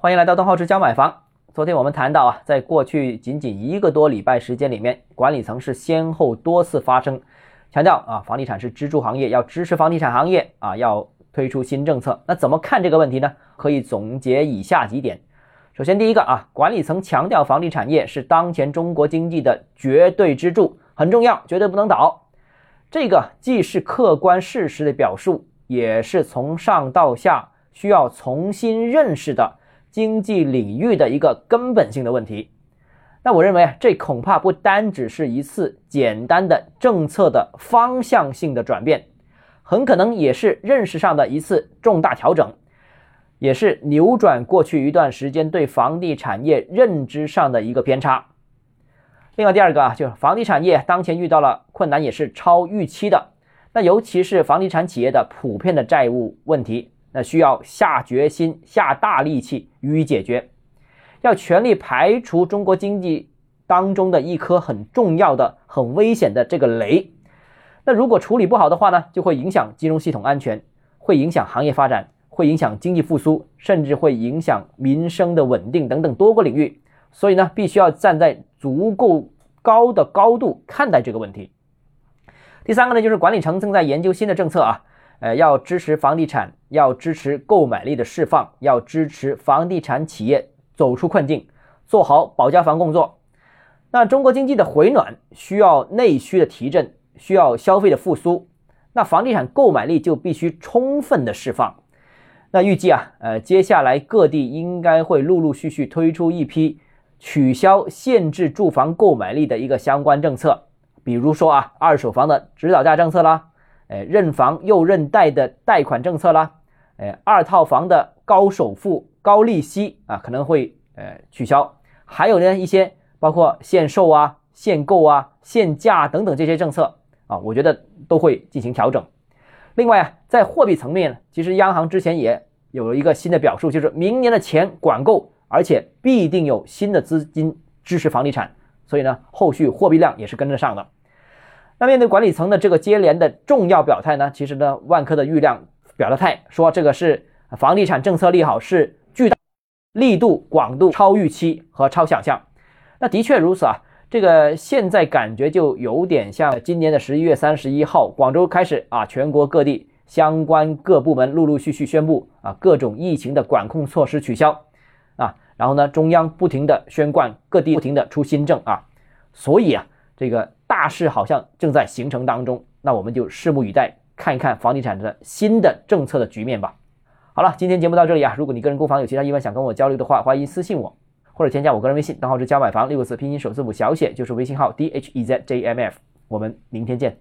欢迎来到东浩之家买房。昨天我们谈到啊，在过去仅仅一个多礼拜时间里面，管理层是先后多次发声，强调啊，房地产是支柱行业，要支持房地产行业啊，要推出新政策。那怎么看这个问题呢？可以总结以下几点。首先，第一个啊，管理层强调房地产业是当前中国经济的绝对支柱，很重要，绝对不能倒。这个既是客观事实的表述，也是从上到下需要重新认识的。经济领域的一个根本性的问题，那我认为啊，这恐怕不单只是一次简单的政策的方向性的转变，很可能也是认识上的一次重大调整，也是扭转过去一段时间对房地产业认知上的一个偏差。另外，第二个啊，就是房地产业当前遇到了困难，也是超预期的。那尤其是房地产企业的普遍的债务问题。那需要下决心、下大力气予以解决，要全力排除中国经济当中的一颗很重要的、很危险的这个雷。那如果处理不好的话呢，就会影响金融系统安全，会影响行业发展，会影响经济复苏，甚至会影响民生的稳定等等多个领域。所以呢，必须要站在足够高的高度看待这个问题。第三个呢，就是管理层正在研究新的政策啊。呃，要支持房地产，要支持购买力的释放，要支持房地产企业走出困境，做好保交房工作。那中国经济的回暖需要内需的提振，需要消费的复苏，那房地产购买力就必须充分的释放。那预计啊，呃，接下来各地应该会陆陆续续推出一批取消限制住房购买力的一个相关政策，比如说啊，二手房的指导价政策啦。哎，认房又认贷的贷款政策啦，哎，二套房的高首付、高利息啊，可能会呃取消。还有呢，一些包括限售啊、限购啊、限价等等这些政策啊，我觉得都会进行调整。另外啊，在货币层面，其实央行之前也有了一个新的表述，就是明年的钱管够，而且必定有新的资金支持房地产，所以呢，后续货币量也是跟得上的。那面对管理层的这个接连的重要表态呢，其实呢，万科的郁亮表了态，说这个是房地产政策利好是巨大力度广度超预期和超想象。那的确如此啊，这个现在感觉就有点像今年的十一月三十一号，广州开始啊，全国各地相关各部门陆陆续续宣布啊，各种疫情的管控措施取消啊，然后呢，中央不停的宣贯，各地不停的出新政啊，所以啊，这个。大势好像正在形成当中，那我们就拭目以待，看一看房地产的新的政策的局面吧。好了，今天节目到这里啊，如果你个人购房有其他疑问想跟我交流的话，欢迎私信我或者添加我个人微信，账号是加买房六个字拼音首字母小写，就是微信号 d h e z j m f。我们明天见。